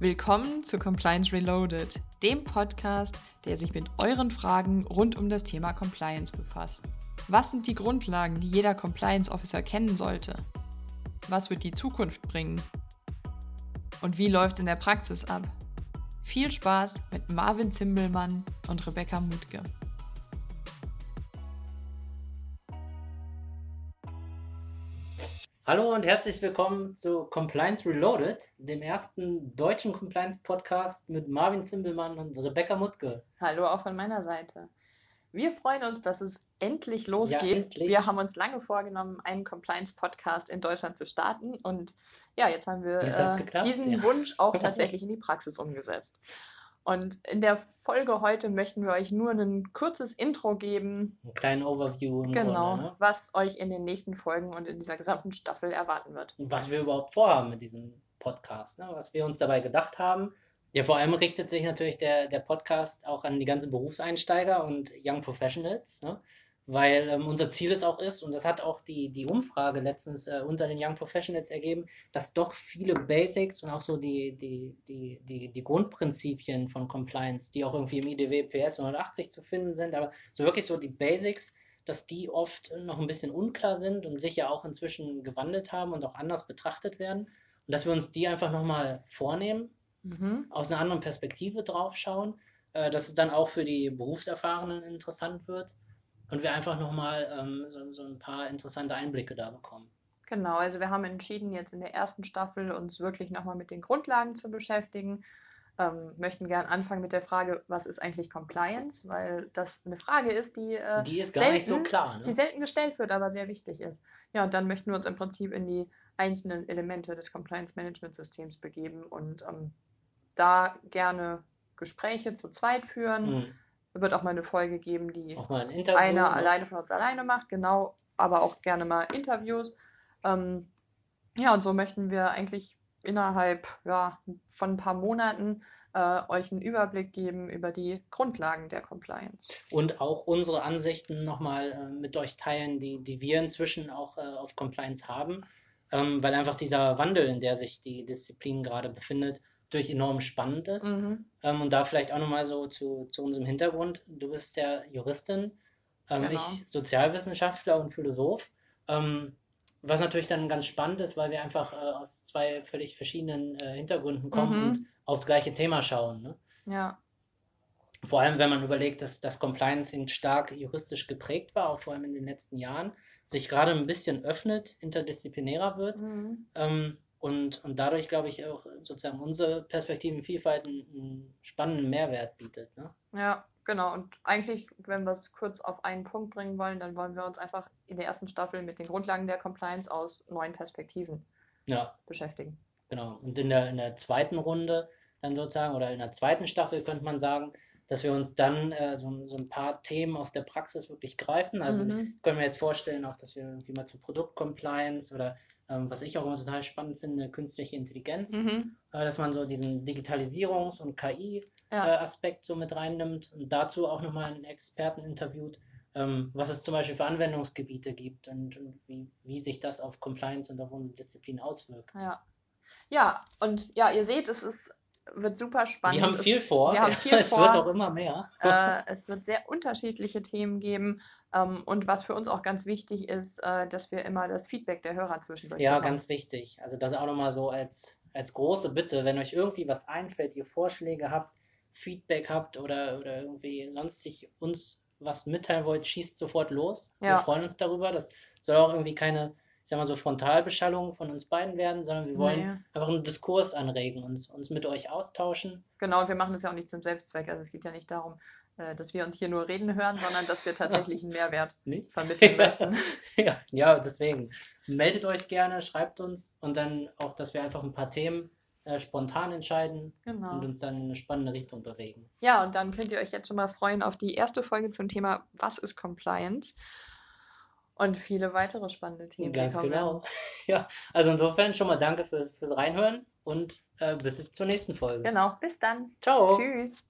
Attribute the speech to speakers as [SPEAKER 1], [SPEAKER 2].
[SPEAKER 1] Willkommen zu Compliance Reloaded, dem Podcast, der sich mit euren Fragen rund um das Thema Compliance befasst. Was sind die Grundlagen, die jeder Compliance Officer kennen sollte? Was wird die Zukunft bringen? Und wie läuft es in der Praxis ab? Viel Spaß mit Marvin Zimbelmann und Rebecca Mutke.
[SPEAKER 2] Hallo und herzlich willkommen zu Compliance Reloaded, dem ersten deutschen Compliance-Podcast mit Marvin Zimbelmann und Rebecca Mutke.
[SPEAKER 1] Hallo auch von meiner Seite. Wir freuen uns, dass es endlich losgeht. Ja, endlich. Wir haben uns lange vorgenommen, einen Compliance-Podcast in Deutschland zu starten und ja, jetzt haben wir äh, diesen ja. Wunsch auch tatsächlich in die Praxis umgesetzt. Und in der Folge heute möchten wir euch nur ein kurzes Intro geben.
[SPEAKER 2] Einen kleinen Overview.
[SPEAKER 1] genau, Grunde, ne? was euch in den nächsten Folgen und in dieser gesamten Staffel erwarten wird.
[SPEAKER 2] Und was wir überhaupt vorhaben mit diesem Podcast, ne? was wir uns dabei gedacht haben. Ja, vor allem richtet sich natürlich der, der Podcast auch an die ganzen Berufseinsteiger und Young Professionals. Ne? Weil ähm, unser Ziel es auch ist, und das hat auch die, die Umfrage letztens äh, unter den Young Professionals ergeben, dass doch viele Basics und auch so die, die, die, die, die Grundprinzipien von Compliance, die auch irgendwie im IDW PS 180 zu finden sind, aber so wirklich so die Basics, dass die oft noch ein bisschen unklar sind und sich ja auch inzwischen gewandelt haben und auch anders betrachtet werden. Und dass wir uns die einfach nochmal vornehmen, mhm. aus einer anderen Perspektive draufschauen, äh, dass es dann auch für die Berufserfahrenen interessant wird und wir einfach nochmal ähm, so, so ein paar interessante Einblicke da bekommen.
[SPEAKER 1] Genau, also wir haben entschieden, jetzt in der ersten Staffel uns wirklich nochmal mit den Grundlagen zu beschäftigen. Ähm, möchten gern anfangen mit der Frage, was ist eigentlich Compliance? Weil das eine Frage ist, die, äh,
[SPEAKER 2] die ist selten, so klar. Ne?
[SPEAKER 1] Die selten gestellt wird, aber sehr wichtig ist. Ja, und dann möchten wir uns im Prinzip in die einzelnen Elemente des Compliance Management Systems begeben und ähm, da gerne Gespräche zu zweit führen. Mhm wird auch mal eine Folge geben, die ein einer ne? alleine von uns alleine macht, genau, aber auch gerne mal Interviews. Ähm, ja, und so möchten wir eigentlich innerhalb ja, von ein paar Monaten äh, euch einen Überblick geben über die Grundlagen der Compliance.
[SPEAKER 2] Und auch unsere Ansichten nochmal äh, mit euch teilen, die, die wir inzwischen auch äh, auf Compliance haben, ähm, weil einfach dieser Wandel, in der sich die Disziplin gerade befindet, durch enorm spannend ist. Mhm. Ähm, und da vielleicht auch nochmal so zu, zu unserem Hintergrund. Du bist ja Juristin, ähm, genau. ich Sozialwissenschaftler und Philosoph. Ähm, was natürlich dann ganz spannend ist, weil wir einfach äh, aus zwei völlig verschiedenen äh, Hintergründen kommen mhm. und aufs gleiche Thema schauen. Ne?
[SPEAKER 1] Ja.
[SPEAKER 2] Vor allem, wenn man überlegt, dass das Compliance stark juristisch geprägt war, auch vor allem in den letzten Jahren, sich gerade ein bisschen öffnet, interdisziplinärer wird. Mhm. Ähm, und, und dadurch, glaube ich, auch sozusagen unsere Perspektivenvielfalt einen, spannenden Mehrwert bietet. Ne?
[SPEAKER 1] Ja, genau. Und eigentlich, wenn wir es kurz auf einen Punkt bringen wollen, dann wollen wir uns einfach in der ersten Staffel mit den Grundlagen der Compliance aus neuen Perspektiven ja. beschäftigen.
[SPEAKER 2] Genau. Und in der, in der zweiten Runde dann sozusagen oder in der zweiten Staffel könnte man sagen, dass wir uns dann äh, so, so, ein paar Themen aus der Praxis wirklich greifen. Also mhm. können wir jetzt vorstellen, auch, dass wir irgendwie mal zu Produktcompliance oder ähm, was ich auch immer total spannend finde, künstliche Intelligenz, mhm. äh, dass man so diesen Digitalisierungs- und KI-Aspekt ja. äh, so mit reinnimmt und dazu auch nochmal einen Experten interviewt, ähm, was es zum Beispiel für Anwendungsgebiete gibt und, und wie, wie, sich das auf Compliance und auf unsere Disziplin auswirkt.
[SPEAKER 1] Ja. Ja, und ja, ihr seht, es ist wird super spannend.
[SPEAKER 2] Wir haben viel vor.
[SPEAKER 1] Wir haben viel
[SPEAKER 2] es
[SPEAKER 1] vor.
[SPEAKER 2] wird auch immer mehr.
[SPEAKER 1] Äh, es wird sehr unterschiedliche Themen geben. Ähm, und was für uns auch ganz wichtig ist, äh, dass wir immer das Feedback der Hörer zwischendurch
[SPEAKER 2] Ja, bekommen. ganz wichtig. Also das auch nochmal so als, als große Bitte, wenn euch irgendwie was einfällt, ihr Vorschläge habt, Feedback habt oder, oder irgendwie sonstig uns was mitteilen wollt, schießt sofort los. Ja. Wir freuen uns darüber. Das soll auch irgendwie keine sag mal so Frontalbeschallung von uns beiden werden, sondern wir wollen naja. einfach einen Diskurs anregen, uns, uns mit euch austauschen.
[SPEAKER 1] Genau, und wir machen das ja auch nicht zum Selbstzweck. Also es geht ja nicht darum, äh, dass wir uns hier nur reden hören, sondern dass wir tatsächlich einen Mehrwert nicht? vermitteln möchten.
[SPEAKER 2] ja, ja, deswegen. Meldet euch gerne, schreibt uns und dann auch, dass wir einfach ein paar Themen äh, spontan entscheiden genau. und uns dann in eine spannende Richtung bewegen.
[SPEAKER 1] Ja, und dann könnt ihr euch jetzt schon mal freuen auf die erste Folge zum Thema Was ist Compliance? Und viele weitere spannende Themen.
[SPEAKER 2] Ganz genau. Ja, also insofern schon mal danke fürs, fürs Reinhören und äh, bis zur nächsten Folge.
[SPEAKER 1] Genau, bis dann.
[SPEAKER 2] Ciao.
[SPEAKER 1] Tschüss.